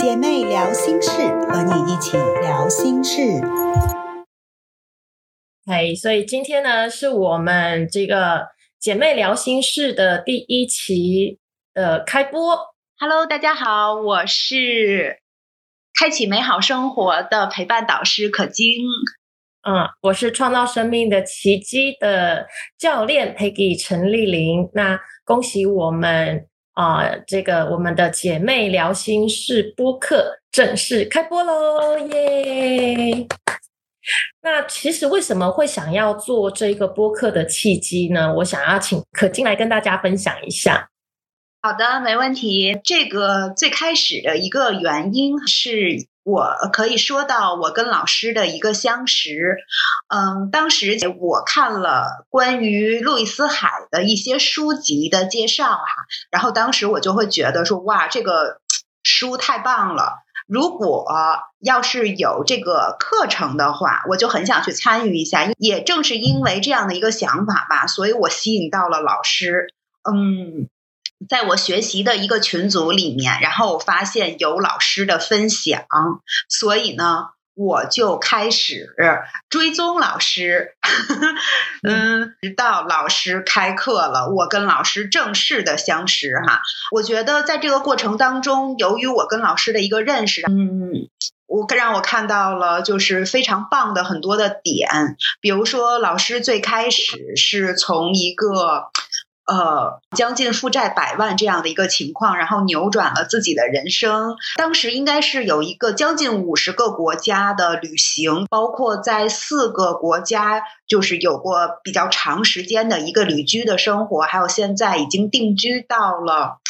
姐妹聊心事，和你一起聊心事。哎，所以今天呢，是我们这个姐妹聊心事的第一期的开播。Hello，大家好，我是开启美好生活的陪伴导师可晶。嗯，我是创造生命的奇迹的教练 Peggy 陈丽玲。那恭喜我们啊、这个我们的姐妹聊心事播客正式开播喽，耶！那其实为什么会想要做这个播客的契机呢？我想要请可金来跟大家分享一下。好的，没问题。这个最开始的一个原因是我可以说到我跟老师的一个相识。嗯，当时我看了关于路易斯海的一些书籍的介绍哈，然后当时我就会觉得说，哇，这个书太棒了。如果要是有这个课程的话，我就很想去参与一下。也正是因为这样的一个想法吧，所以我吸引到了老师。嗯，在我学习的一个群组里面，然后我发现有老师的分享，所以呢，我就开始追踪老师，嗯，直到老师开课了，我跟老师正式的相识哈。我觉得在这个过程当中，由于我跟老师的一个认识，嗯。我让我看到了就是非常棒的很多的点，比如说老师最开始是从一个呃将近负债百万这样的一个情况，然后扭转了自己的人生。当时应该是有一个将近五十个国家的旅行，包括在四个国家就是有过比较长时间的一个旅居的生活，还有现在已经定居到了。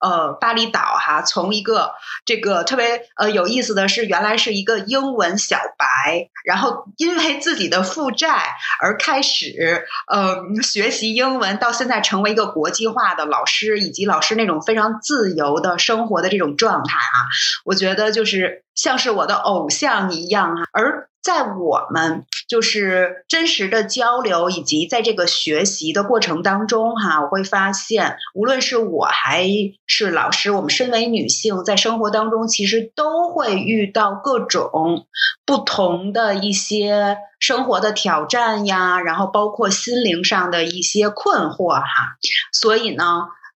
呃，巴厘岛哈，从一个这个特别呃有意思的是，原来是一个英文小白，然后因为自己的负债而开始呃学习英文，到现在成为一个国际化的老师，以及老师那种非常自由的生活的这种状态啊，我觉得就是像是我的偶像一样啊，而。在我们就是真实的交流以及在这个学习的过程当中，哈，我会发现，无论是我还是老师，我们身为女性，在生活当中其实都会遇到各种不同的一些生活的挑战呀，然后包括心灵上的一些困惑哈。所以呢，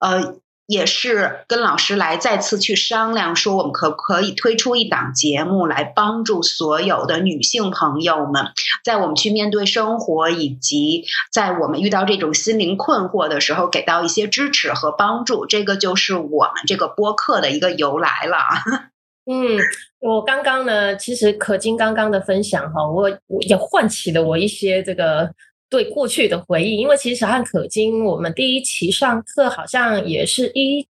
呃。也是跟老师来再次去商量，说我们可不可以推出一档节目来帮助所有的女性朋友们，在我们去面对生活，以及在我们遇到这种心灵困惑的时候，给到一些支持和帮助。这个就是我们这个播客的一个由来了。嗯，我刚刚呢，其实可金刚刚的分享哈，我我也唤起了我一些这个。对过去的回忆，因为其实小汉可金，我们第一期上课好像也是一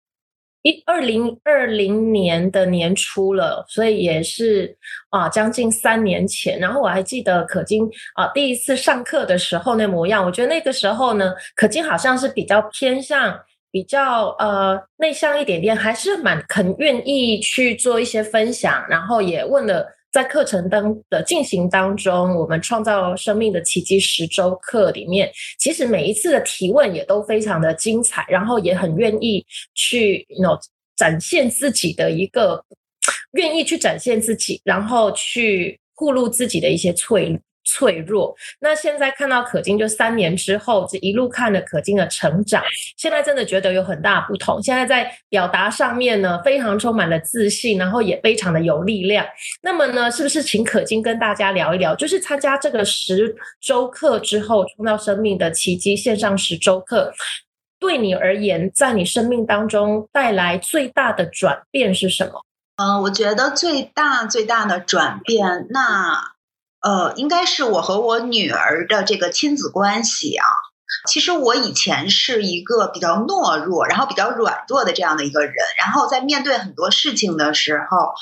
一二零二零年的年初了，所以也是啊将近三年前。然后我还记得可金啊第一次上课的时候那模样，我觉得那个时候呢，可金好像是比较偏向比较呃内向一点点，还是蛮肯愿意去做一些分享，然后也问了。在课程当的进行当中，我们创造生命的奇迹十周课里面，其实每一次的提问也都非常的精彩，然后也很愿意去 know, 展现自己的一个，愿意去展现自己，然后去暴露自己的一些脆脆弱。那现在看到可金，就三年之后，这一路看着可金的成长，现在真的觉得有很大不同。现在在表达上面呢，非常充满了自信，然后也非常的有力量。那么呢，是不是请可金跟大家聊一聊，就是参加这个十周课之后，创造生命的奇迹线上十周课，对你而言，在你生命当中带来最大的转变是什么？嗯、我觉得最大最大的转变，那。呃，应该是我和我女儿的这个亲子关系啊。其实我以前是一个比较懦弱，然后比较软弱的这样的一个人。然后在面对很多事情的时候，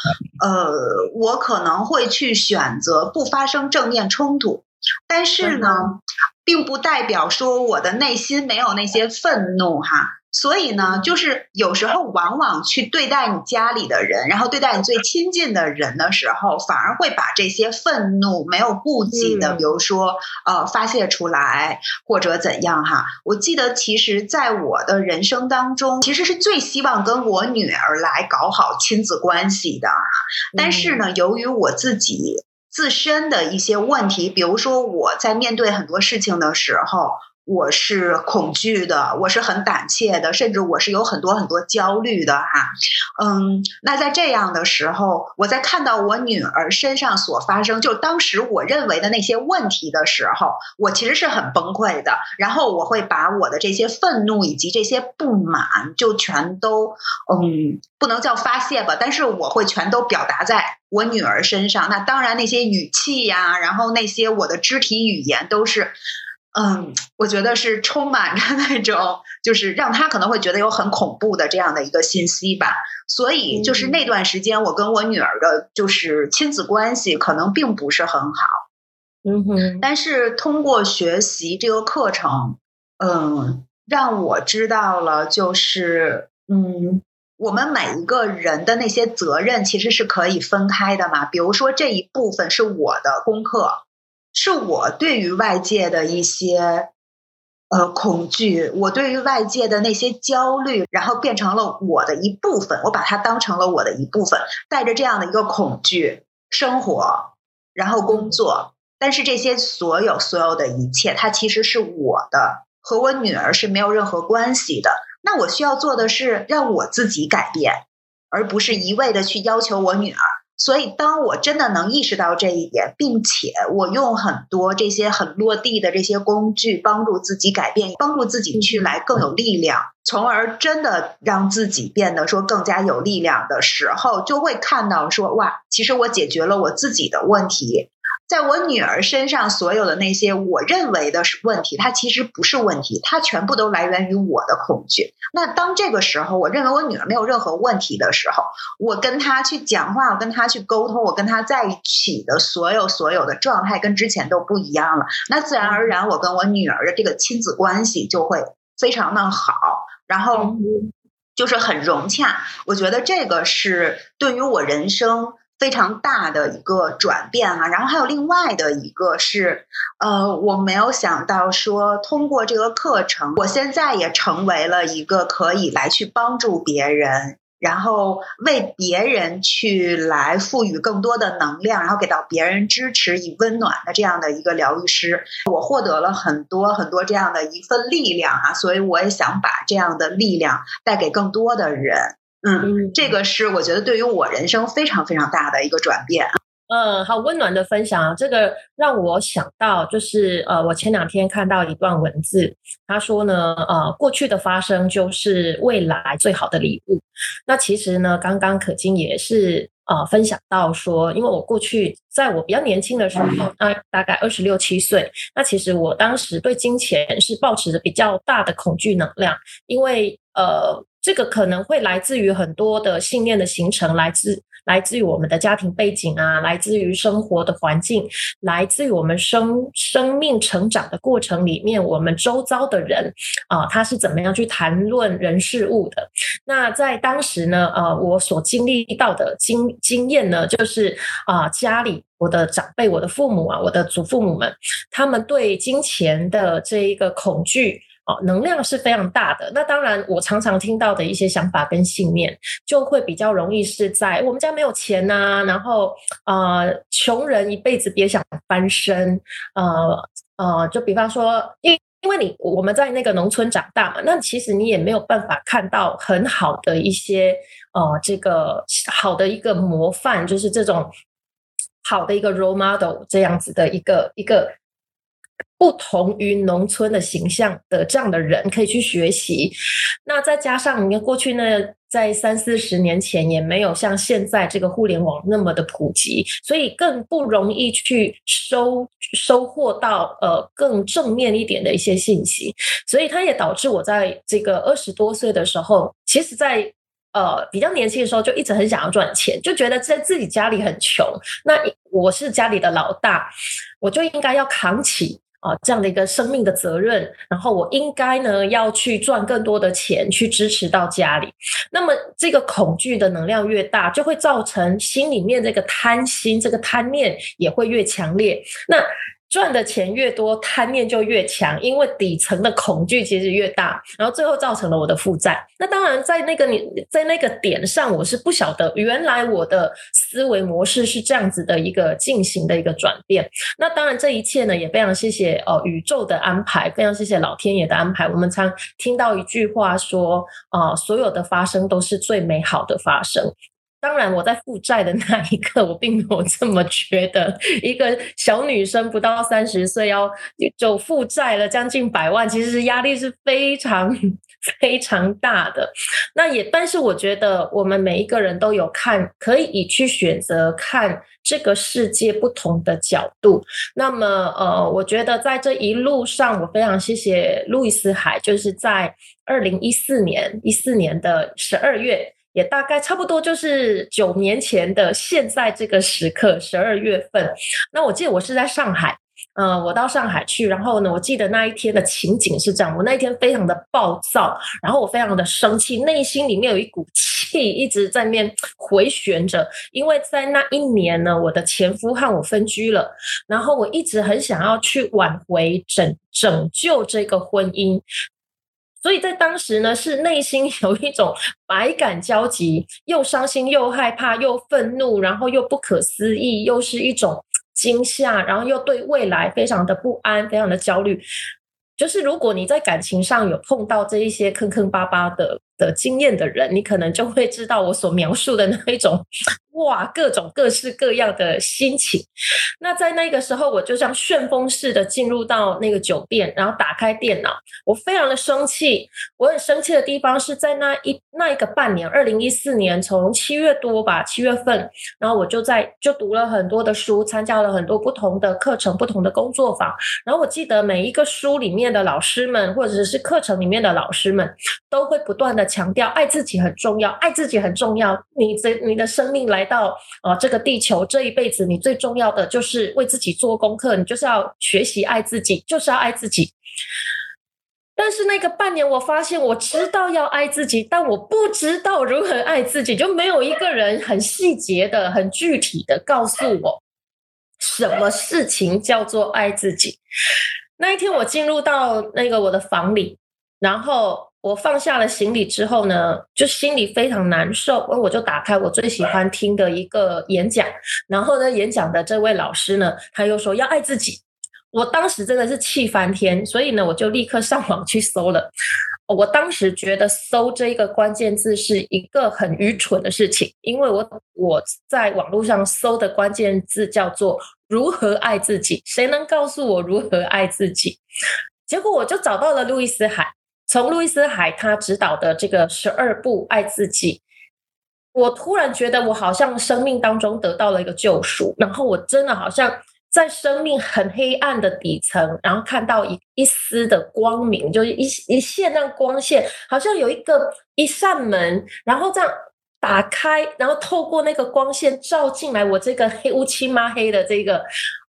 呃，我可能会去选择不发生正面冲突。但是呢，并不代表说我的内心没有那些愤怒哈。所以呢，就是有时候往往去对待你家里的人，然后对待你最亲近的人的时候，反而会把这些愤怒没有顾忌的，比如说呃发泄出来或者怎样哈。我记得其实在我的人生当中，其实是最希望跟我女儿来搞好亲子关系的，但是呢，由于我自己自身的一些问题，比如说我在面对很多事情的时候。我是恐惧的，我是很胆怯的，甚至我是有很多很多焦虑的哈。嗯，那在这样的时候，我在看到我女儿身上所发生，就当时我认为的那些问题的时候，我其实是很崩溃的。然后我会把我的这些愤怒以及这些不满，就全都嗯，不能叫发泄吧，但是我会全都表达在我女儿身上。那当然，那些语气呀，然后那些我的肢体语言都是。嗯，我觉得是充满着那种，就是让他可能会觉得有很恐怖的这样的一个信息吧。所以，就是那段时间，我跟我女儿的，就是亲子关系可能并不是很好。嗯哼。但是通过学习这个课程，嗯，让我知道了，就是嗯，我们每一个人的那些责任其实是可以分开的嘛。比如说这一部分是我的功课。是我对于外界的一些呃恐惧，我对于外界的那些焦虑，然后变成了我的一部分，我把它当成了我的一部分，带着这样的一个恐惧生活，然后工作。但是这些所有所有的一切，它其实是我的，和我女儿是没有任何关系的。那我需要做的是让我自己改变，而不是一味的去要求我女儿。所以，当我真的能意识到这一点，并且我用很多这些很落地的这些工具帮助自己改变，帮助自己去来更有力量，从而真的让自己变得说更加有力量的时候，就会看到说哇，其实我解决了我自己的问题。在我女儿身上，所有的那些我认为的是问题，它其实不是问题，它全部都来源于我的恐惧。那当这个时候，我认为我女儿没有任何问题的时候，我跟她去讲话，我跟她去沟通，我跟她在一起的所有所有的状态跟之前都不一样了。那自然而然，我跟我女儿的这个亲子关系就会非常的好，然后就是很融洽。我觉得这个是对于我人生。非常大的一个转变啊，然后还有另外的一个是，呃，我没有想到说通过这个课程，我现在也成为了一个可以来去帮助别人，然后为别人去来赋予更多的能量，然后给到别人支持以温暖的这样的一个疗愈师，我获得了很多很多这样的一份力量哈，所以我也想把这样的力量带给更多的人。嗯，这个是我觉得对于我人生非常非常大的一个转变。嗯，好温暖的分享啊，这个让我想到，就是呃，我前两天看到一段文字，他说呢，呃，过去的发生就是未来最好的礼物。那其实呢，刚刚可金也是呃分享到说，因为我过去在我比较年轻的时候，啊，大概二十六七岁，那其实我当时对金钱是保持着比较大的恐惧能量，因为呃。这个可能会来自于很多的信念的形成，来自来自于我们的家庭背景啊，来自于生活的环境，来自于我们生生命成长的过程里面，我们周遭的人啊，他是怎么样去谈论人事物的？那在当时呢，呃，我所经历到的经经验呢，就是啊，家里我的长辈、我的父母啊，我的祖父母们，他们对金钱的这一个恐惧。哦，能量是非常大的。那当然，我常常听到的一些想法跟信念，就会比较容易是在我们家没有钱呐，然后呃，穷人一辈子别想翻身，呃呃，就比方说，因因为你我们在那个农村长大嘛，那其实你也没有办法看到很好的一些呃，这个好的一个模范，就是这种好的一个 role model 这样子的一个一个。不同于农村的形象的这样的人可以去学习，那再加上你看过去呢，在三四十年前也没有像现在这个互联网那么的普及，所以更不容易去收收获到呃更正面一点的一些信息，所以它也导致我在这个二十多岁的时候，其实在呃比较年轻的时候就一直很想要赚钱，就觉得在自己家里很穷，那我是家里的老大，我就应该要扛起。啊这样的一个生命的责任，然后我应该呢要去赚更多的钱去支持到家里。那么这个恐惧的能量越大，就会造成心里面这个贪心、这个贪念也会越强烈。那赚的钱越多，贪念就越强，因为底层的恐惧其实越大，然后最后造成了我的负债。那当然，在那个你在那个点上，我是不晓得原来我的思维模式是这样子的一个进行的一个转变。那当然，这一切呢，也非常谢谢哦宇宙的安排，非常谢谢老天爷的安排。我们常听到一句话说啊，所有的发生都是最美好的发生。当然，我在负债的那一刻，我并没有这么觉得。一个小女生不到三十岁，要就负债了将近百万，其实是压力是非常非常大的。那也，但是我觉得我们每一个人都有看，可以去选择看这个世界不同的角度。那么，呃，我觉得在这一路上，我非常谢谢路易斯海，就是在二零一四年一四年的十二月。也大概差不多就是九年前的现在这个时刻，十二月份。那我记得我是在上海，嗯，我到上海去，然后呢，我记得那一天的情景是这样：我那一天非常的暴躁，然后我非常的生气，内心里面有一股气一直在面回旋着，因为在那一年呢，我的前夫和我分居了，然后我一直很想要去挽回、拯拯救这个婚姻。所以在当时呢，是内心 有一种百感交集，又伤心又害怕又愤怒，然后又不可思议，又是一种惊吓，然后又对未来非常的不安，非常的焦虑。就是如果你在感情上有碰到这一些坑坑巴巴的的经验的人，你可能就会知道我所描述的那一种。哇，各种各式各样的心情。那在那个时候，我就像旋风似的进入到那个酒店，然后打开电脑。我非常的生气，我很生气的地方是在那一那一个半年，二零一四年从七月多吧，七月份，然后我就在就读了很多的书，参加了很多不同的课程、不同的工作坊。然后我记得每一个书里面的老师们，或者是课程里面的老师们，都会不断的强调爱自己很重要，爱自己很重要。你这你的生命来。到啊，这个地球这一辈子，你最重要的就是为自己做功课，你就是要学习爱自己，就是要爱自己。但是那个半年，我发现我知道要爱自己，但我不知道如何爱自己，就没有一个人很细节的、很具体的告诉我什么事情叫做爱自己。那一天，我进入到那个我的房里，然后。我放下了行李之后呢，就心里非常难受。我就打开我最喜欢听的一个演讲，然后呢，演讲的这位老师呢，他又说要爱自己。我当时真的是气翻天，所以呢，我就立刻上网去搜了。我当时觉得搜这一个关键字是一个很愚蠢的事情，因为我我在网络上搜的关键字叫做如何爱自己，谁能告诉我如何爱自己？结果我就找到了路易斯海。从路易斯海他指导的这个十二步爱自己，我突然觉得我好像生命当中得到了一个救赎，然后我真的好像在生命很黑暗的底层，然后看到一一丝的光明，就是一一线那光线，好像有一个一扇门，然后这样打开，然后透过那个光线照进来，我这个黑乌漆抹黑的这个。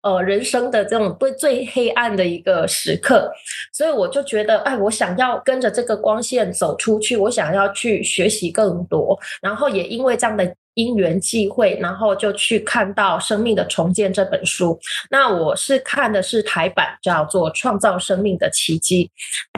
呃，人生的这种最最黑暗的一个时刻，所以我就觉得，哎，我想要跟着这个光线走出去，我想要去学习更多，然后也因为这样的因缘际会，然后就去看到《生命的重建》这本书。那我是看的是台版，叫做《创造生命的奇迹》。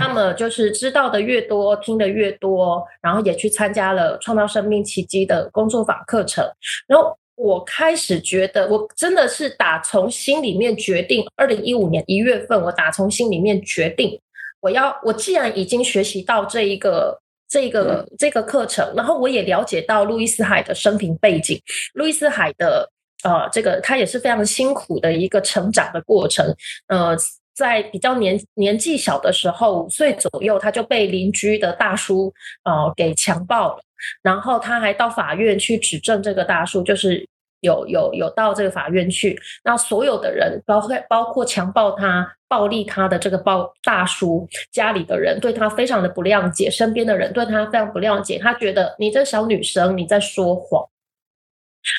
那么就是知道的越多，听的越多，然后也去参加了《创造生命奇迹》的工作坊课程，然后。我开始觉得，我真的是打从心里面决定，二零一五年一月份，我打从心里面决定，我要，我既然已经学习到这一个这个这个课程，然后我也了解到路易斯海的生平背景，路易斯海的呃，这个他也是非常辛苦的一个成长的过程，呃，在比较年年纪小的时候，五岁左右，他就被邻居的大叔呃给强暴了。然后他还到法院去指证这个大叔，就是有有有到这个法院去。那所有的人，包括包括强暴他、暴力他的这个暴大叔家里的人，对他非常的不谅解，身边的人对他非常不谅解。他觉得你这小女生你在说谎。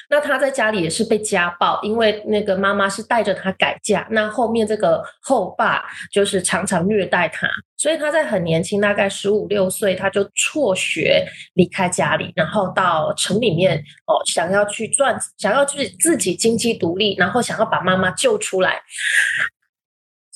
那他在家里也是被家暴，因为那个妈妈是带着他改嫁，那后面这个后爸就是常常虐待他，所以他在很年轻，大概十五六岁，他就辍学离开家里，然后到城里面哦，想要去赚，想要去自己经济独立，然后想要把妈妈救出来。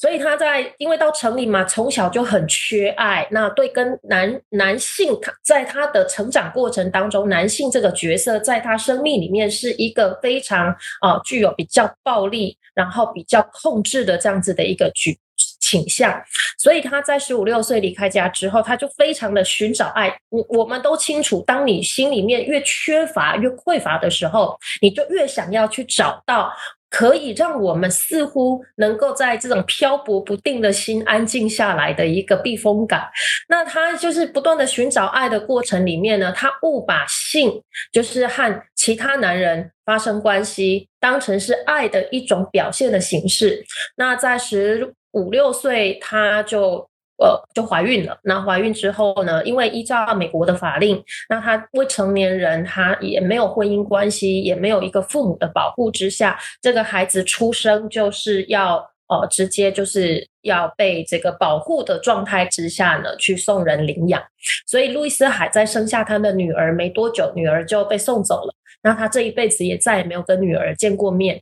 所以他在，因为到城里嘛，从小就很缺爱。那对跟男男性，在他的成长过程当中，男性这个角色在他生命里面是一个非常啊具有比较暴力，然后比较控制的这样子的一个举倾向。所以他在十五六岁离开家之后，他就非常的寻找爱。我我们都清楚，当你心里面越缺乏、越匮乏的时候，你就越想要去找到。可以让我们似乎能够在这种漂泊不定的心安静下来的一个避风港。那他就是不断的寻找爱的过程里面呢，他误把性就是和其他男人发生关系当成是爱的一种表现的形式。那在十五六岁，他就。呃，就怀孕了。那怀孕之后呢？因为依照美国的法令，那他未成年人，他也没有婚姻关系，也没有一个父母的保护之下，这个孩子出生就是要呃，直接就是要被这个保护的状态之下呢，去送人领养。所以路易斯海在生下他的女儿没多久，女儿就被送走了。那他这一辈子也再也没有跟女儿见过面。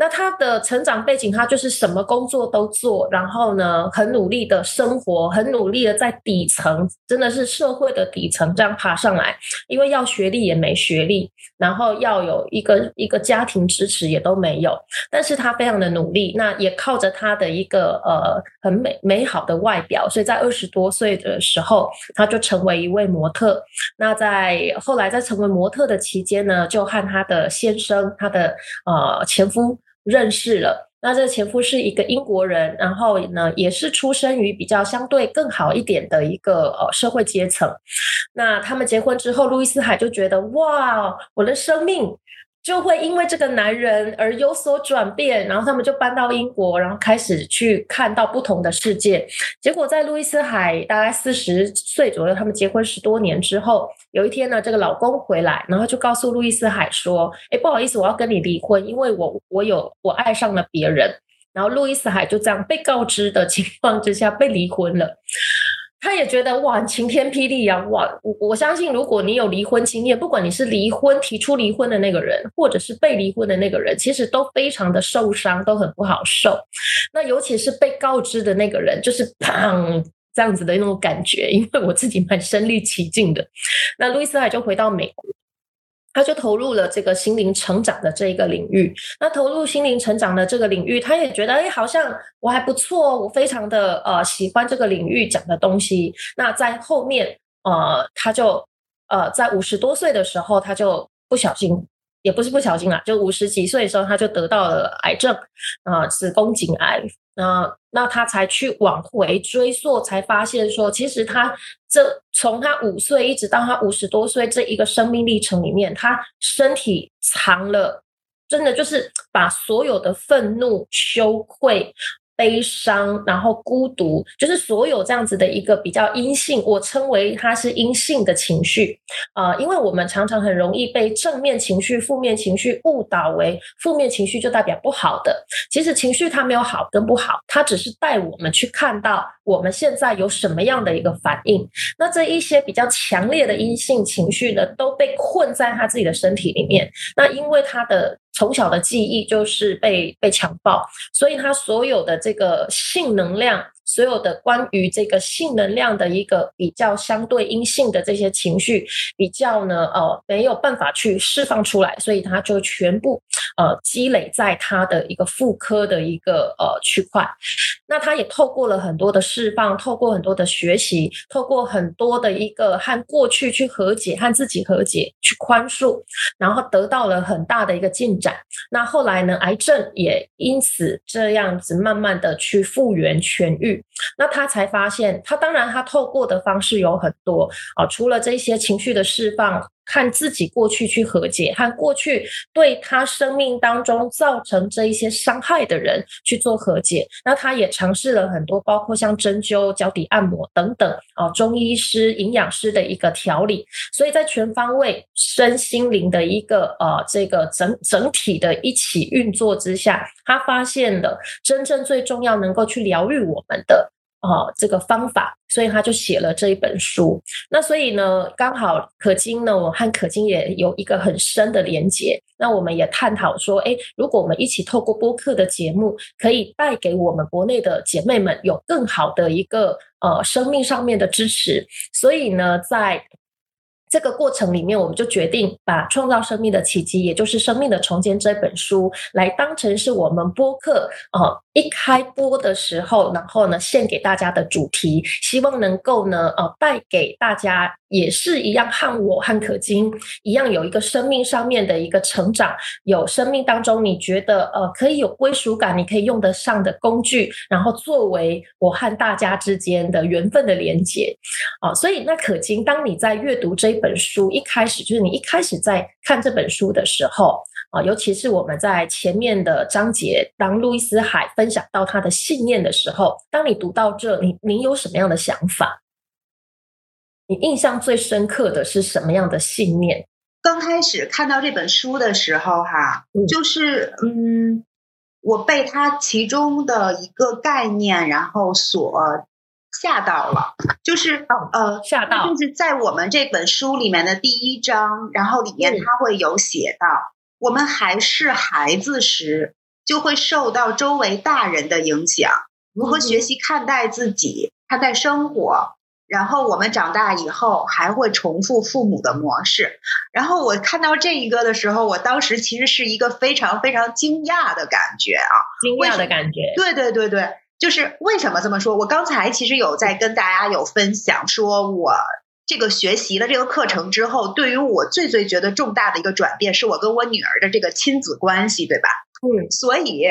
那他的成长背景，他就是什么工作都做，然后呢，很努力的生活，很努力的在底层，真的是社会的底层这样爬上来。因为要学历也没学历，然后要有一个一个家庭支持也都没有，但是他非常的努力，那也靠着他的一个呃很美美好的外表，所以在二十多岁的时候，他就成为一位模特。那在后来在成为模特的期间呢，就和他的先生，他的呃前夫。认识了，那这个前夫是一个英国人，然后呢，也是出生于比较相对更好一点的一个呃社会阶层。那他们结婚之后，路易斯海就觉得哇，我的生命。就会因为这个男人而有所转变，然后他们就搬到英国，然后开始去看到不同的世界。结果在路易斯海大概四十岁左右，他们结婚十多年之后，有一天呢，这个老公回来，然后就告诉路易斯海说：“哎，不好意思，我要跟你离婚，因为我我有我爱上了别人。”然后路易斯海就这样被告知的情况之下被离婚了。他也觉得哇，晴天霹雳啊！哇，我我相信，如果你有离婚经验，不管你是离婚提出离婚的那个人，或者是被离婚的那个人，其实都非常的受伤，都很不好受。那尤其是被告知的那个人，就是砰这样子的那种感觉，因为我自己蛮身临其境的。那路易斯海就回到美国。他就投入了这个心灵成长的这一个领域。那投入心灵成长的这个领域，他也觉得，哎，好像我还不错，我非常的呃喜欢这个领域讲的东西。那在后面，呃，他就呃在五十多岁的时候，他就不小心。也不是不小心啦，就五十几岁的时候，他就得到了癌症，啊，子宫颈癌，那，那他才去往回追溯，才发现说，其实他这从他五岁一直到他五十多岁这一个生命历程里面，他身体藏了，真的就是把所有的愤怒、羞愧。悲伤，然后孤独，就是所有这样子的一个比较阴性，我称为它是阴性的情绪啊，因为我们常常很容易被正面情绪、负面情绪误导为负面情绪就代表不好的。其实情绪它没有好跟不好，它只是带我们去看到我们现在有什么样的一个反应。那这一些比较强烈的阴性情绪呢，都被困在他自己的身体里面。那因为他的。从小的记忆就是被被强暴，所以他所有的这个性能量。所有的关于这个性能量的一个比较相对阴性的这些情绪，比较呢，呃，没有办法去释放出来，所以它就全部呃积累在他的一个妇科的一个呃区块。那他也透过了很多的释放，透过很多的学习，透过很多的一个和过去去和解，和自己和解，去宽恕，然后得到了很大的一个进展。那后来呢，癌症也因此这样子慢慢的去复原痊愈。那他才发现，他当然他透过的方式有很多啊，除了这些情绪的释放。和自己过去去和解，和过去对他生命当中造成这一些伤害的人去做和解。那他也尝试了很多，包括像针灸、脚底按摩等等啊，中医师、营养师的一个调理。所以在全方位身心灵的一个呃这个整整体的一起运作之下，他发现了真正最重要能够去疗愈我们的。哦，这个方法，所以他就写了这一本书。那所以呢，刚好可金呢，我和可金也有一个很深的连接。那我们也探讨说，哎，如果我们一起透过播客的节目，可以带给我们国内的姐妹们有更好的一个呃生命上面的支持。所以呢，在这个过程里面，我们就决定把《创造生命的奇迹》，也就是《生命的重建》这本书，来当成是我们播客呃一开播的时候，然后呢献给大家的主题，希望能够呢呃带给大家。也是一样，和我和可金一样，有一个生命上面的一个成长，有生命当中你觉得呃可以有归属感，你可以用得上的工具，然后作为我和大家之间的缘分的连接啊。所以那可金，当你在阅读这一本书一开始，就是你一开始在看这本书的时候啊，尤其是我们在前面的章节，当路易斯海分享到他的信念的时候，当你读到这，你你有什么样的想法？你印象最深刻的是什么样的信念？刚开始看到这本书的时候，哈，就是嗯，我被它其中的一个概念，然后所吓到了。就是呃，吓到，就是在我们这本书里面的第一章，然后里面它会有写到，我们还是孩子时，就会受到周围大人的影响，如何学习看待自己，看待生活。然后我们长大以后还会重复父母的模式。然后我看到这一个的时候，我当时其实是一个非常非常惊讶的感觉啊，惊讶的感觉。对对对对，就是为什么这么说？我刚才其实有在跟大家有分享，说我这个学习了这个课程之后，对于我最最觉得重大的一个转变，是我跟我女儿的这个亲子关系，对吧？嗯，所以，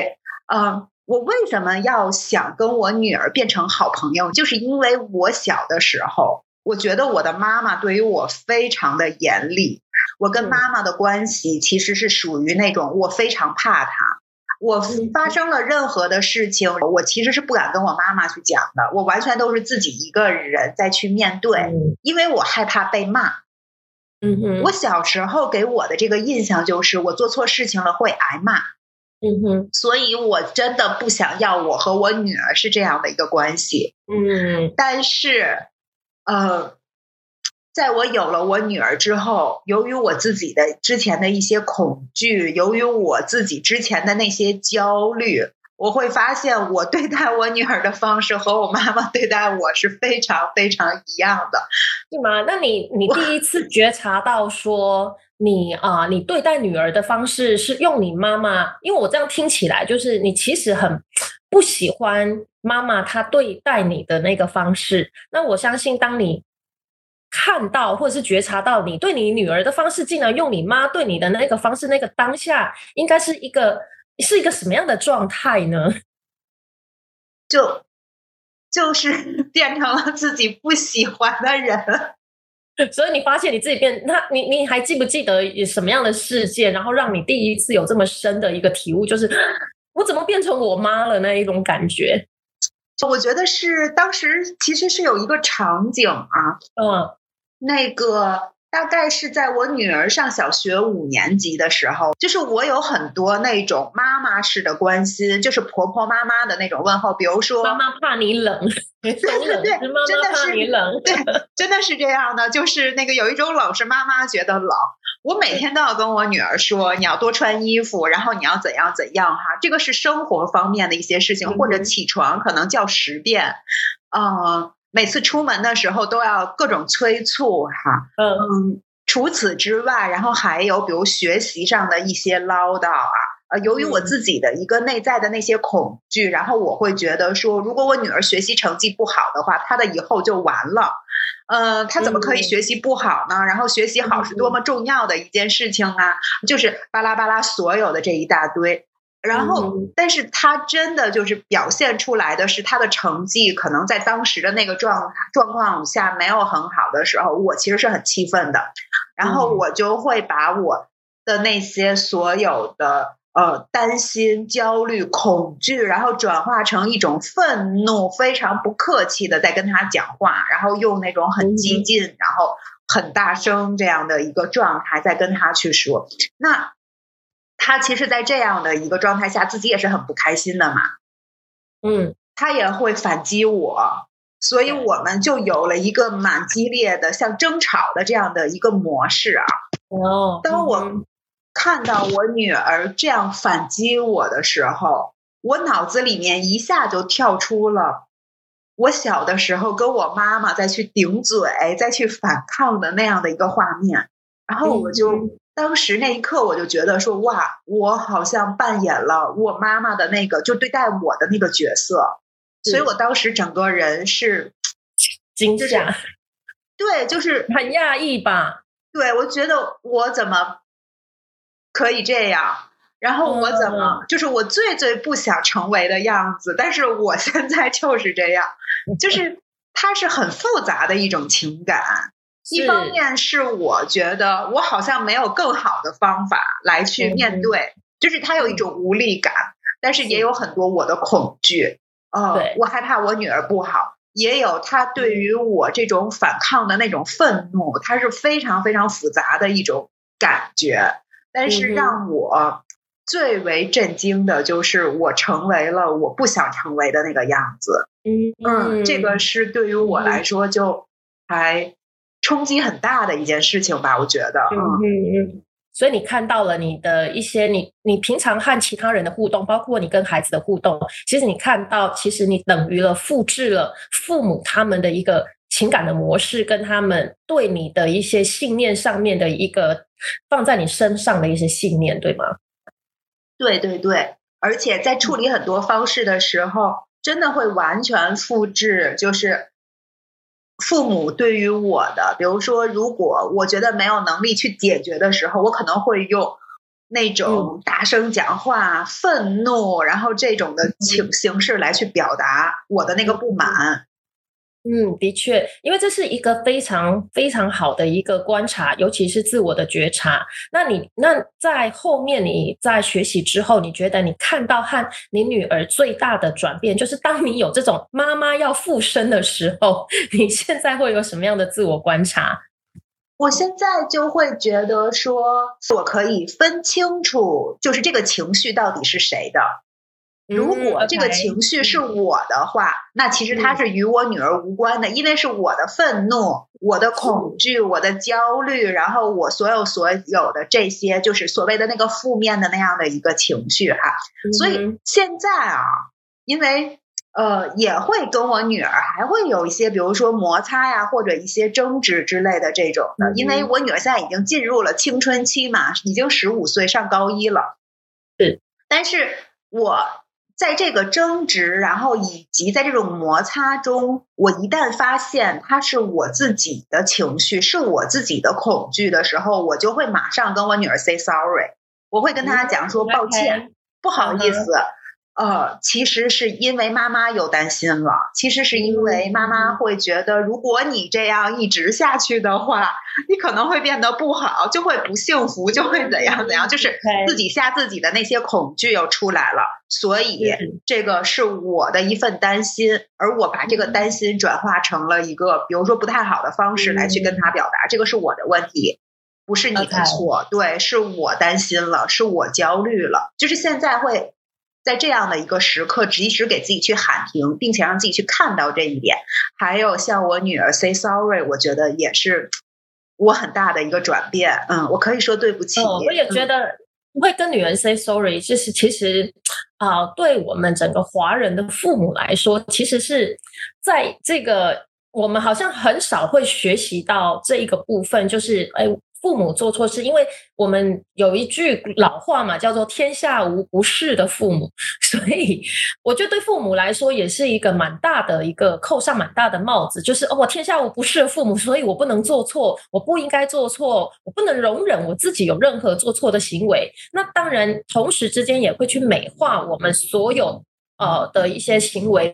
嗯。我为什么要想跟我女儿变成好朋友？就是因为我小的时候，我觉得我的妈妈对于我非常的严厉。我跟妈妈的关系其实是属于那种我非常怕她。我发生了任何的事情，我其实是不敢跟我妈妈去讲的。我完全都是自己一个人在去面对，因为我害怕被骂。嗯哼，我小时候给我的这个印象就是我做错事情了会挨骂。嗯哼，所以我真的不想要我和我女儿是这样的一个关系。嗯，但是，呃，在我有了我女儿之后，由于我自己的之前的一些恐惧，由于我自己之前的那些焦虑。我会发现，我对待我女儿的方式和我妈妈对待我是非常非常一样的，是吗？那你你第一次觉察到说，你啊，你对待女儿的方式是用你妈妈？因为我这样听起来，就是你其实很不喜欢妈妈她对待你的那个方式。那我相信，当你看到或者是觉察到你对你女儿的方式，竟然用你妈对你的那个方式，那个当下应该是一个。是一个什么样的状态呢？就就是变成了自己不喜欢的人，所以你发现你自己变，那你你还记不记得什么样的事件，然后让你第一次有这么深的一个体悟，就是 我怎么变成我妈了那一种感觉？我觉得是当时其实是有一个场景啊，嗯，那个。大概是在我女儿上小学五年级的时候，就是我有很多那种妈妈式的关心，就是婆婆妈妈的那种问候，比如说妈妈怕你冷，对对对，真的是你冷，对，真的是这样的，就是那个有一种冷是妈妈觉得冷，我每天都要跟我女儿说你要多穿衣服，然后你要怎样怎样哈，这个是生活方面的一些事情，或者起床可能叫十遍，啊。每次出门的时候都要各种催促哈，嗯，除此之外，然后还有比如学习上的一些唠叨啊，呃，由于我自己的一个内在的那些恐惧，然后我会觉得说，如果我女儿学习成绩不好的话，她的以后就完了，呃，她怎么可以学习不好呢？然后学习好是多么重要的一件事情啊，就是巴拉巴拉所有的这一大堆。然后，嗯但是他真的就是表现出来的是他的成绩，可能在当时的那个状状况下没有很好的时候，我其实是很气愤的。然后嗯我就会把我的那些所有的呃担心、焦虑、恐惧，然后转化成一种愤怒，非常不客气的在跟他讲话，然后用那种很激嗯进，然后很大声这样的一个状态在跟他去说。那他其实，在这样的一个状态下，自己也是很不开心的嘛，嗯。他也会反击我，所以我们就有了一个蛮激烈的像争吵的这样的一个模式啊。哦，当我嗯。看到我女儿这样反击我的时候，我脑子里面一下就跳出了我小的时候跟我妈妈再去顶嘴、再去反抗的那样的一个画面，然后我就。嗯当时那一刻，我就觉得说，哇，我好像扮演了我妈妈的那个，就对待我的那个角色，所以我当时整个人是，惊吓，对，就是很讶异吧？对我觉得我怎么可以这样，然后我怎么、就是我最最不想成为的样子，但是我 现在就是这样，就是它是很复杂的一种情感。一方面是我觉得我好像没有更好的方法来去面对，就是他有一种无力感，但是也有很多我的恐惧。呃对，我害怕我女儿不好，也有他对于我这种反抗的那种愤怒，它是非常非常复杂的一种感觉。但是让我最为震惊的就是，我成为了我不想成为的那个样子。嗯。嗯，这个是对于我来说就还冲击很大的一件事情吧，我觉得。嗯嗯，嗯嗯，所以你看到了你的一些你你平常和其他人的互动，包括你跟孩子的互动，其实你看到，其实你等于了复制了父母他们的一个情感的模式，跟他们对你的一些信念上面的一个放在你身上的一些信念，对吗？对对对，而且在处理很多方式的时候，真的会完全复制，就是父母对于我的，比如说，如果我觉得没有能力去解决的时候，我可能会用那种大声讲话、愤怒，然后这种的形形式来去表达我的那个不满。嗯，的确，因为这是一个非常非常好的一个观察，尤其是自我的觉察。那你那在后面你在学习之后，你觉得你看到和你女儿最大的转变，就是当你有这种妈妈要附身的时候，你现在会有什么样的自我观察？我现在就会觉得说，我可以分清楚，就是这个情绪到底是谁的。如果这个情绪是我的话，那其实它是与我女儿无关的，因为是我的愤怒、我的恐惧、我的焦虑，然后我所有所有的这些，就是所谓的那个负面的那样的一个情绪哈、所以嗯现在啊，因为呃也会跟我女儿还会有一些，比如说摩擦呀，或者一些争执之类的这种的，嗯因为我女儿现在已经进入了青春期嘛，已经十五岁上高一了。是，但是我在这个争执，然后以及在这种摩擦中，我一旦发现它是我自己的情绪，是我自己的恐惧的时候，我就会马上跟我女儿 say sorry，我会跟她讲说嗯抱歉。不好意嗯思，呃，其实是因为妈妈有担心了，其实是因为妈妈会觉得，如果你这样一直下去的话，你可能会变得不好，就会不幸福，就会怎样怎样，就是自己吓自己的那些恐惧又出来了，所以嗯这个是我的一份担心，而我把这个担心转化成了一个，比如说不太好的方式来去跟他表达，这个是我的问题。不是你的错对，是我担心了，是我焦虑了，就是现在会在这样的一个时刻，及时给自己去喊停，并且让自己去看到这一点。还有像我女儿 say sorry，我觉得也是我很大的一个转变。嗯，我可以说对不起。哦，我也觉嗯得会跟女人 say sorry，就是其实啊、对我们整个华人的父母来说，其实是在这个我们好像很少会学习到这一个部分，就是哎，父母做错事，因为我们有一句老话嘛，叫做“天下无不是的父母”，所以我觉得对父母来说也是一个蛮大的一个扣上蛮大的帽子，就是哦，我天下无不是的父母，所以我不能做错，我不应该做错，我不能容忍我自己有任何做错的行为。那当然，同时之间也会去美化我们所有呃的一些行为。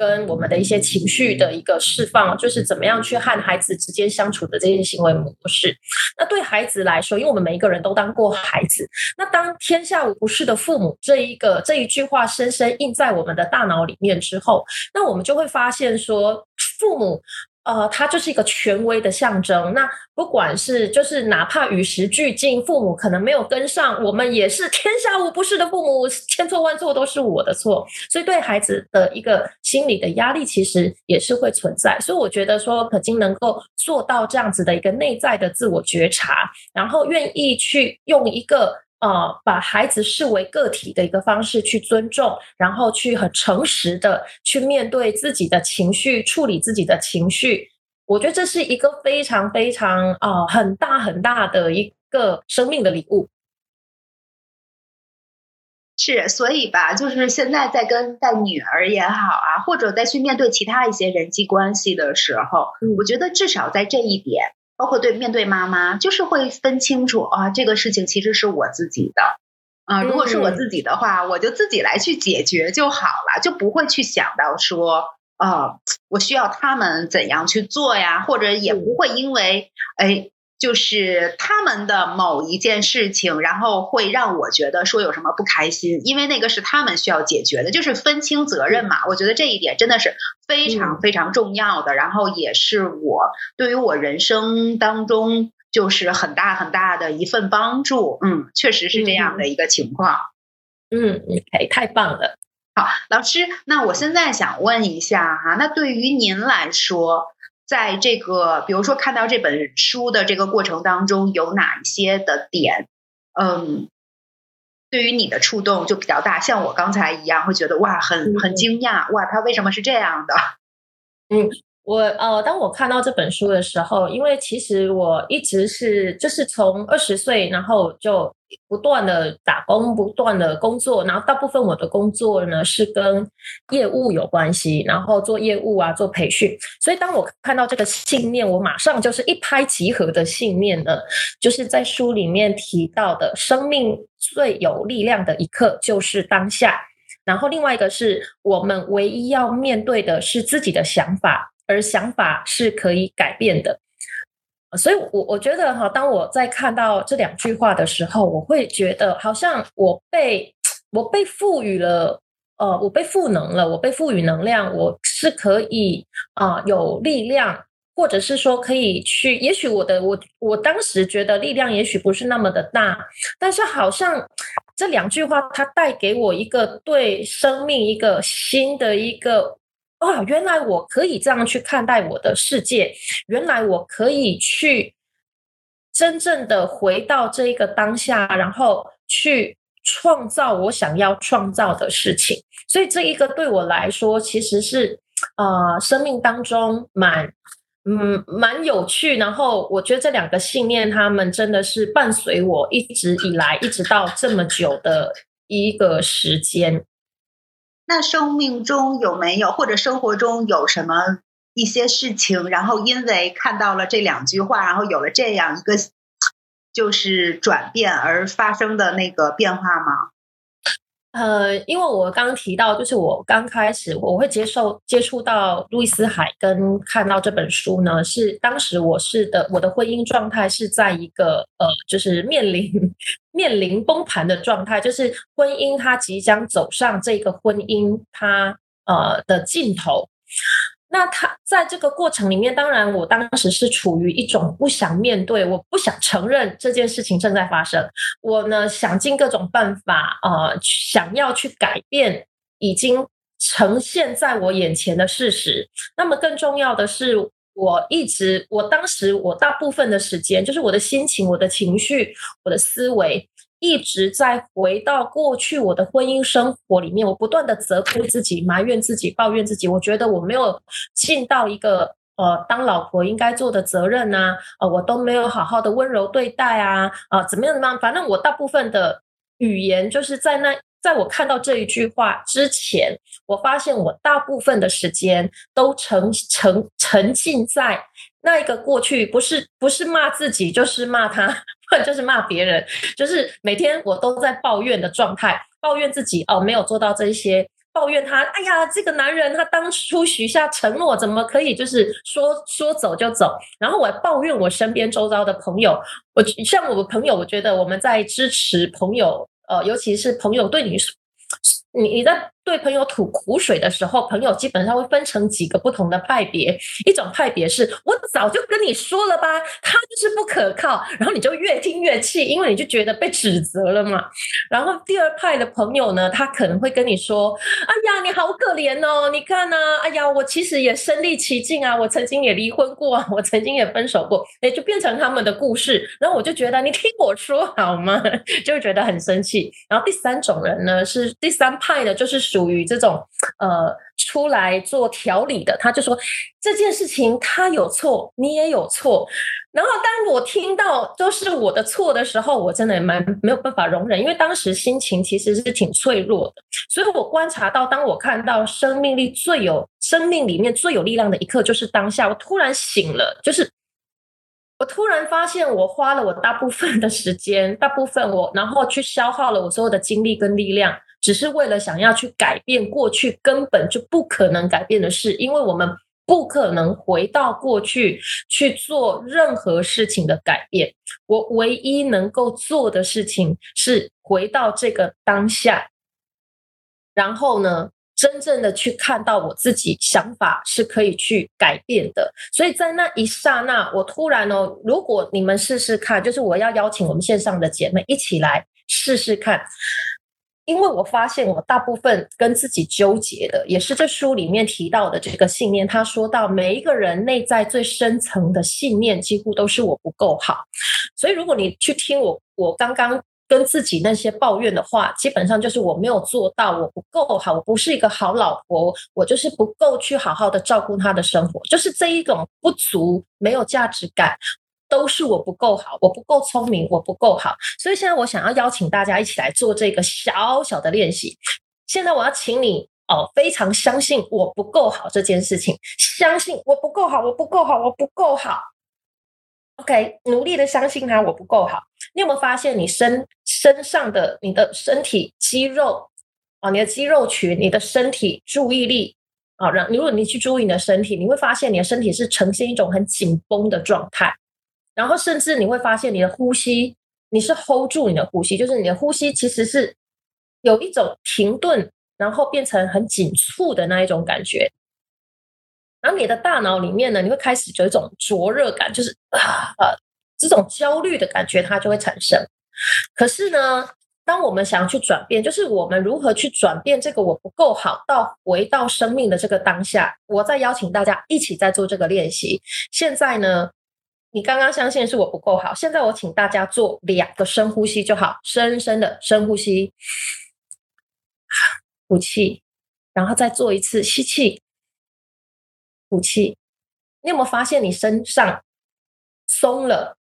跟我们的一些情绪的一个释放，就是怎么样去和孩子之间相处的这些行为模式。那对孩子来说，因为我们每一个人都当过孩子，那当天下无不是的父母这一个这一句话深深印在我们的大脑里面之后，那我们就会发现说，父母。呃，它就是一个权威的象征。那不管是就是哪怕与时俱进，父母可能没有跟上，我们也是天下无不是的父母，千错万错都是我的错。所以对孩子的一个心理的压力，其实也是会存在。所以我觉得说，可金能够做到这样子的一个内在的自我觉察，然后愿意去用一个。呃，把孩子视为个体的一个方式去尊重，然后去很诚实的去面对自己的情绪，处理自己的情绪。我觉得这是一个非常非常啊很大很大的一个生命的礼物。是，所以吧，就是现在在跟带女儿也好啊，或者再去面对其他一些人际关系的时候，我觉得至少在这一点。包括对面对妈妈，就是会分清楚啊，这个事情其实是我自己的啊。如果是我自己的话，我就自己来去解决就好了，就不会去想到说啊，我需要他们怎样去做呀，或者也不会因为哎。就是他们的某一件事情，然后会让我觉得说有什么不开心，因为那个是他们需要解决的，就是分清责任嘛。我觉得这一点真的是非常非常重要的，然后也是我对于我人生当中就是很大很大的一份帮助。嗯，确实是这样的一个情况。嗯，哎，太棒了。好，老师，那我现在想问一下哈，那对于您来说。在这个，比如说看到这本书的这个过程当中，有哪一些的点，嗯，对于你的触动就比较大，像我刚才一样，会觉得哇，很很惊讶，哇，他为什么是这样的？嗯。我呃，当我看到这本书的时候，因为其实我一直是就是从二十岁，然后就不断的打工，不断的工作，然后大部分我的工作呢是跟业务有关系，然后做业务啊，做培训。所以当我看到这个信念，我马上就是一拍即合的信念呢，就是在书里面提到的，生命最有力量的一刻就是当下。然后另外一个是我们唯一要面对的是自己的想法。而想法是可以改变的，所以，我我觉得哈，当我在看到这两句话的时候，我会觉得好像我被我被赋予了，呃，我被赋能了，我被赋予能量，我是可以啊有力量，或者是说可以去，也许我的我我当时觉得力量也许不是那么的大，但是好像这两句话它带给我一个对生命一个新的一个。哦，原来我可以这样去看待我的世界。原来我可以去真正的回到这一个当下，然后去创造我想要创造的事情。所以这一个对我来说，其实是呃生命当中蛮嗯蛮有趣。然后我觉得这两个信念，他们真的是伴随我一直以来，一直到这么久的一个时间。那生命中有没有，或者生活中有什么一些事情，然后因为看到了这两句话，然后有了这样一个就是转变而发生的那个变化吗？呃，因为我刚刚提到，就是我刚开始我会接受接触到路易斯海跟看到这本书呢，是当时我是的我的婚姻状态是在一个呃，就是面临 面临崩盘的状态，就是婚姻它即将走上这个婚姻它呃的尽头。那他在这个过程里面，当然我当时是处于一种不想面对，我不想承认这件事情正在发生。我呢想尽各种办法，呃，想要去改变已经呈现在我眼前的事实。那么更重要的是，我一直，我当时我大部分的时间，就是我的心情、我的情绪、我的思维。一直在回到过去我的婚姻生活里面，我不断的责备自己、埋怨自己、抱怨自己。我觉得我没有尽到一个呃当老婆应该做的责任啊，呃我都没有好好的温柔对待啊，啊怎么样怎么样，反正我大部分的语言就是在那。在我看到这一句话之前，我发现我大部分的时间都沉沉沉浸在那一个过去，不是不是骂自己，就是骂他，或者就是骂别人，就是每天我都在抱怨的状态，抱怨自己哦没有做到这些，抱怨他，哎呀这个男人他当初许下承诺怎么可以就是说说走就走，然后我抱怨我身边周遭的朋友，我像我的朋友，我觉得我们在支持朋友。呃，尤其是朋友对你，你你在。对朋友吐苦水的时候，朋友基本上会分成几个不同的派别。一种派别是我早就跟你说了吧，他就是不可靠，然后你就越听越气，因为你就觉得被指责了嘛。然后第二派的朋友呢，他可能会跟你说：“哎呀，你好可怜哦，你看呢，哎呀，我其实也身历其境啊，我曾经也离婚过，我曾经也分手过。”哎，就变成他们的故事。然后我就觉得你听我说好吗？就会觉得很生气。然后第三种人呢，是第三派的，就是属。于这种呃出来做调理的，他就说这件事情他有错，你也有错。然后当我听到都是我的错的时候，我真的也蛮没有办法容忍，因为当时心情其实是挺脆弱的。所以我观察到，当我看到生命力最有生命里面最有力量的一刻，就是当下，我突然醒了，就是我突然发现，我花了我大部分的时间，大部分我然后去消耗了我所有的精力跟力量。只是为了想要去改变过去根本就不可能改变的事，因为我们不可能回到过去去做任何事情的改变。我唯一能够做的事情是回到这个当下，然后呢，真正的去看到我自己想法是可以去改变的。所以在那一刹那，我突然哦，如果你们试试看，就是我要邀请我们线上的姐妹一起来试试看。因为我发现，我大部分跟自己纠结的，也是这书里面提到的这个信念。他说到，每一个人内在最深层的信念，几乎都是我不够好。所以，如果你去听我，我刚刚跟自己那些抱怨的话，基本上就是我没有做到，我不够好，我不是一个好老婆，我就是不够去好好的照顾他的生活，就是这一种不足，没有价值感。都是我不够好，我不够聪明，我不够好，所以现在我想要邀请大家一起来做这个小小的练习。现在我要请你哦，非常相信我不够好这件事情，相信我不够好，我不够好，我不够好。OK，努力的相信他，我不够好。你有没有发现你身身上的你的身体肌肉啊，你的肌肉群，你的身体注意力啊，让如果你去注意你的身体，你会发现你的身体是呈现一种很紧绷的状态。然后甚至你会发现，你的呼吸，你是 hold 住你的呼吸，就是你的呼吸其实是有一种停顿，然后变成很紧促的那一种感觉。然后你的大脑里面呢，你会开始有一种灼热感，就是啊呃这种焦虑的感觉，它就会产生。可是呢，当我们想要去转变，就是我们如何去转变这个我不够好，到回到生命的这个当下，我再邀请大家一起在做这个练习。现在呢？你刚刚相信是我不够好，现在我请大家做两个深呼吸就好，深深的深呼吸，呼气，然后再做一次吸气，呼气。你有没有发现你身上松了，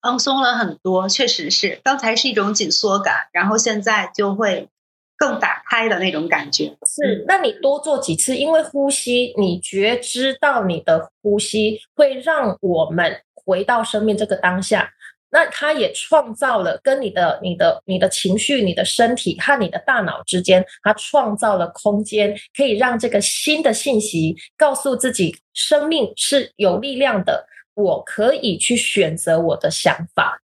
放松了很多？确实是，刚才是一种紧缩感，然后现在就会。更打开的那种感觉是，那你多做几次，因为呼吸，你觉知到你的呼吸会让我们回到生命这个当下。那它也创造了跟你的、你的、你的情绪、你的身体和你的大脑之间，它创造了空间，可以让这个新的信息告诉自己，生命是有力量的，我可以去选择我的想法。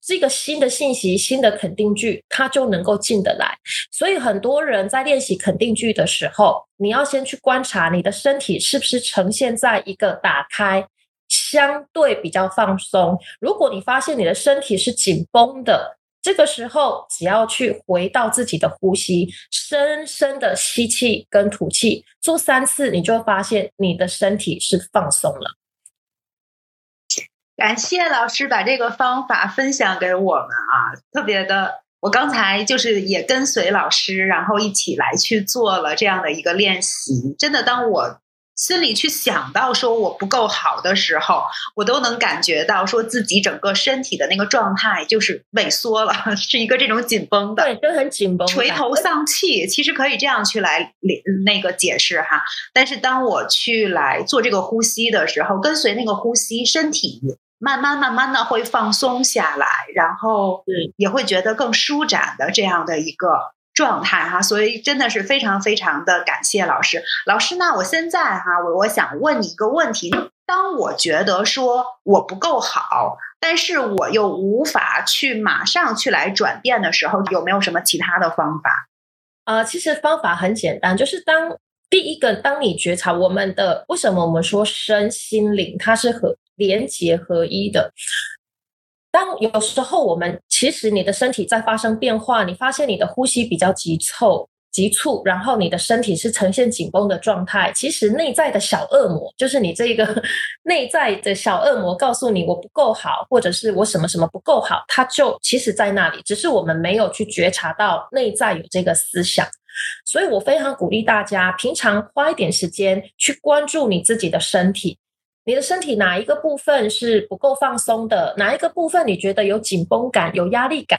这个新的信息、新的肯定句，它就能够进得来。所以很多人在练习肯定句的时候，你要先去观察你的身体是不是呈现在一个打开、相对比较放松。如果你发现你的身体是紧绷的，这个时候只要去回到自己的呼吸，深深的吸气跟吐气，做三次，你就会发现你的身体是放松了。感谢老师把这个方法分享给我们啊，特别的，我刚才就是也跟随老师，然后一起来去做了这样的一个练习。真的，当我心里去想到说我不够好的时候，我都能感觉到说自己整个身体的那个状态就是萎缩了，是一个这种紧绷的，对，就很紧绷，垂头丧气。其实可以这样去来那个解释哈。但是当我去来做这个呼吸的时候，跟随那个呼吸，身体慢慢慢慢的会放松下来，然后也会觉得更舒展的这样的一个。状态哈，所以真的是非常非常的感谢老师。老师，那我现在哈，我我想问你一个问题：当我觉得说我不够好，但是我又无法去马上去来转变的时候，有没有什么其他的方法？呃，其实方法很简单，就是当第一个，当你觉察我们的为什么我们说身心灵它是和连结合一的。当有时候我们其实你的身体在发生变化，你发现你的呼吸比较急促、急促，然后你的身体是呈现紧绷的状态。其实内在的小恶魔，就是你这个 内在的小恶魔，告诉你我不够好，或者是我什么什么不够好，它就其实在那里，只是我们没有去觉察到内在有这个思想。所以我非常鼓励大家，平常花一点时间去关注你自己的身体。你的身体哪一个部分是不够放松的？哪一个部分你觉得有紧绷感、有压力感？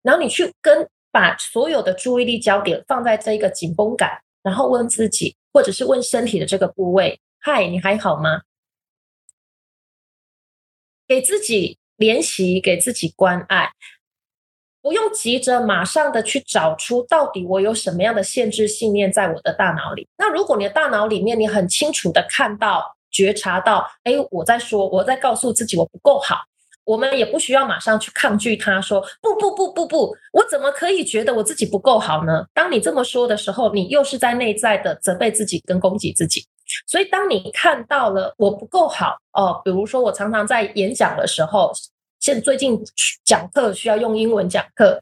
然后你去跟把所有的注意力焦点放在这个紧绷感，然后问自己，或者是问身体的这个部位：“嗨，你还好吗？”给自己练习，给自己关爱，不用急着马上的去找出到底我有什么样的限制信念在我的大脑里。那如果你的大脑里面你很清楚的看到。觉察到，哎，我在说，我在告诉自己我不够好。我们也不需要马上去抗拒他，说不不不不不，我怎么可以觉得我自己不够好呢？当你这么说的时候，你又是在内在的责备自己跟攻击自己。所以，当你看到了我不够好哦，比如说我常常在演讲的时候，现最近讲课需要用英文讲课，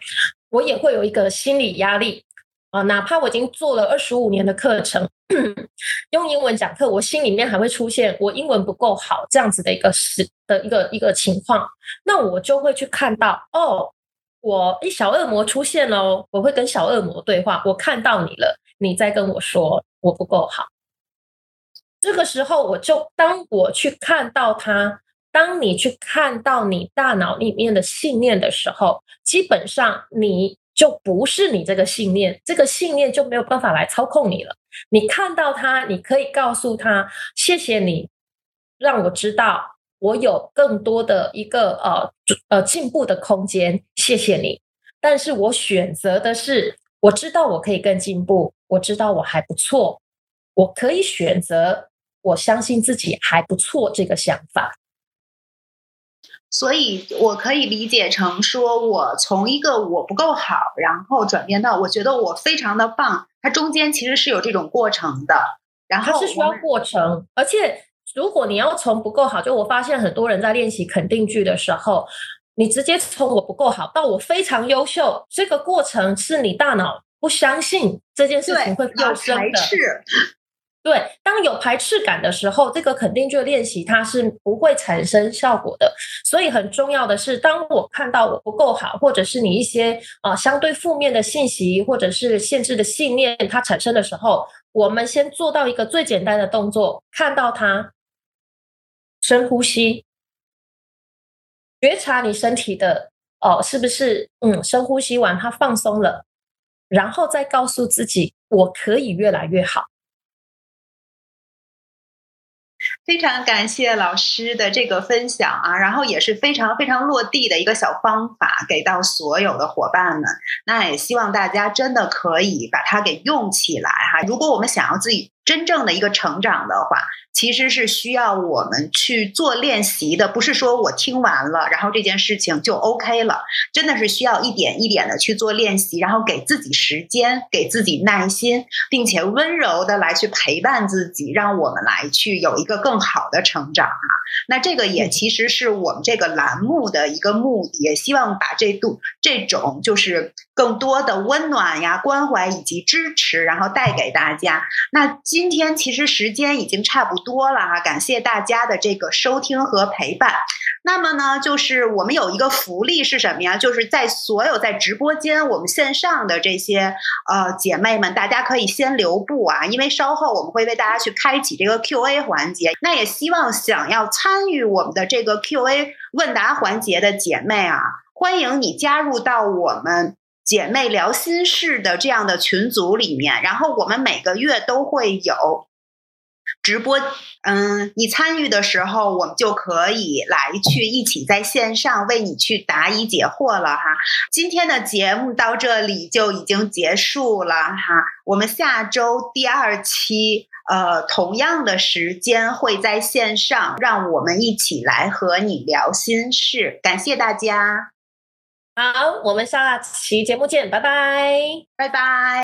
我也会有一个心理压力。啊，哪怕我已经做了二十五年的课程，用英文讲课，我心里面还会出现我英文不够好这样子的一个事的一个一个情况，那我就会去看到，哦，我一小恶魔出现了，我会跟小恶魔对话，我看到你了，你在跟我说我不够好，这个时候我就当我去看到他，当你去看到你大脑里面的信念的时候，基本上你。就不是你这个信念，这个信念就没有办法来操控你了。你看到他，你可以告诉他：“谢谢你，让我知道我有更多的一个呃呃进步的空间。谢谢你，但是我选择的是，我知道我可以更进步，我知道我还不错，我可以选择，我相信自己还不错这个想法。”所以，我可以理解成说，我从一个我不够好，然后转变到我觉得我非常的棒。它中间其实是有这种过程的，然后它是需要过程。而且，如果你要从不够好，就我发现很多人在练习肯定句的时候，你直接从我不够好到我非常优秀，这个过程是你大脑不相信这件事情会发生的。对，当有排斥感的时候，这个肯定句练习它是不会产生效果的。所以很重要的是，当我看到我不够好，或者是你一些啊相对负面的信息，或者是限制的信念它产生的时候，我们先做到一个最简单的动作，看到它，深呼吸，觉察你身体的哦，是不是嗯，深呼吸完它放松了，然后再告诉自己，我可以越来越好。非常感谢老师的这个分享啊，然后也是非常非常落地的一个小方法，给到所有的伙伴们。那也希望大家真的可以把它给用起来哈。如果我们想要自己真正的一个成长的话。其实是需要我们去做练习的，不是说我听完了，然后这件事情就 OK 了。真的是需要一点一点的去做练习，然后给自己时间，给自己耐心，并且温柔的来去陪伴自己，让我们来去有一个更好的成长啊。那这个也其实是我们这个栏目的一个目的，也希望把这度这种就是更多的温暖呀、关怀以及支持，然后带给大家。那今天其实时间已经差不。多了哈，感谢大家的这个收听和陪伴。那么呢，就是我们有一个福利是什么呀？就是在所有在直播间我们线上的这些呃姐妹们，大家可以先留步啊，因为稍后我们会为大家去开启这个 Q&A 环节。那也希望想要参与我们的这个 Q&A 问答环节的姐妹啊，欢迎你加入到我们姐妹聊心事的这样的群组里面。然后我们每个月都会有。直播，嗯，你参与的时候，我们就可以来去一起在线上为你去答疑解惑了哈。今天的节目到这里就已经结束了哈，我们下周第二期，呃，同样的时间会在线上，让我们一起来和你聊心事。感谢大家，好，我们下期节目见，拜拜，拜拜。